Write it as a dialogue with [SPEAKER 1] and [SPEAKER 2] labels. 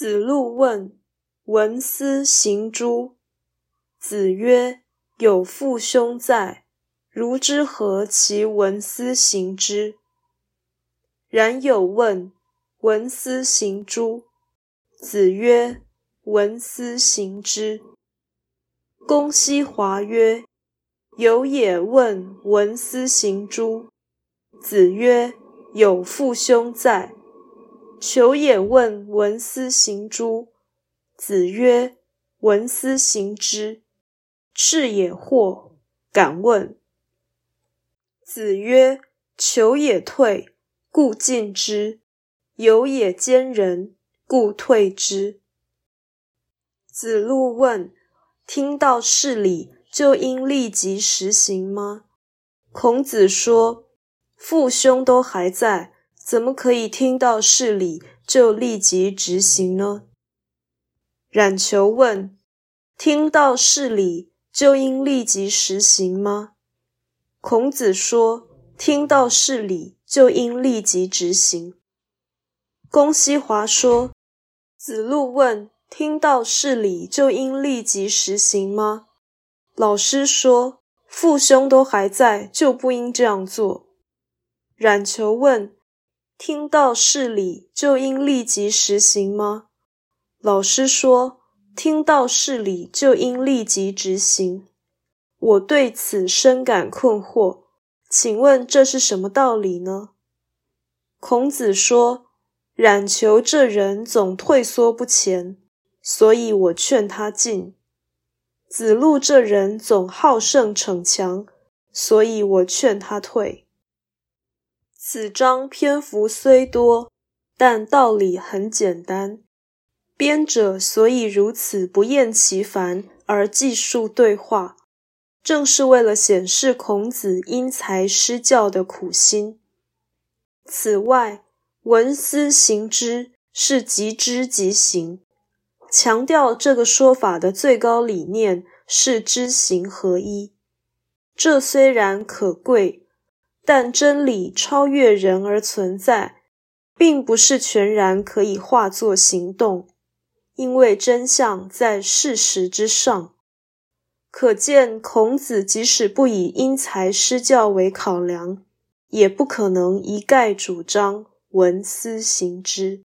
[SPEAKER 1] 子路问：“闻斯行诸？”子曰：“有父兄在，如之何其闻斯行之？”冉有问：“闻斯行诸？”子曰：“闻斯行之。”公西华曰：“有也。”问：“闻斯行诸？”子曰：“有父兄在。”求也问闻斯行诸？子曰：闻斯行之。赤也惑，敢问。子曰：求也退，故进之；有也兼人，故退之。子路问：听到事理，就应立即实行吗？孔子说：父兄都还在。怎么可以听到事理就立即执行呢？冉求问：听到事理就应立即实行吗？孔子说：听到事理就应立即执行。公西华说：子路问：听到事理就应立即实行吗？老师说：父兄都还在，就不应这样做。冉求问。听到事理就应立即实行吗？老师说，听到事理就应立即执行。我对此深感困惑，请问这是什么道理呢？孔子说，冉求这人总退缩不前，所以我劝他进；子路这人总好胜逞强，所以我劝他退。此章篇幅虽多，但道理很简单。编者所以如此不厌其烦而记述对话，正是为了显示孔子因材施教的苦心。此外，“闻思行之”是即知即行，强调这个说法的最高理念是知行合一。这虽然可贵。但真理超越人而存在，并不是全然可以化作行动，因为真相在事实之上。可见，孔子即使不以因材施教为考量，也不可能一概主张闻思行之。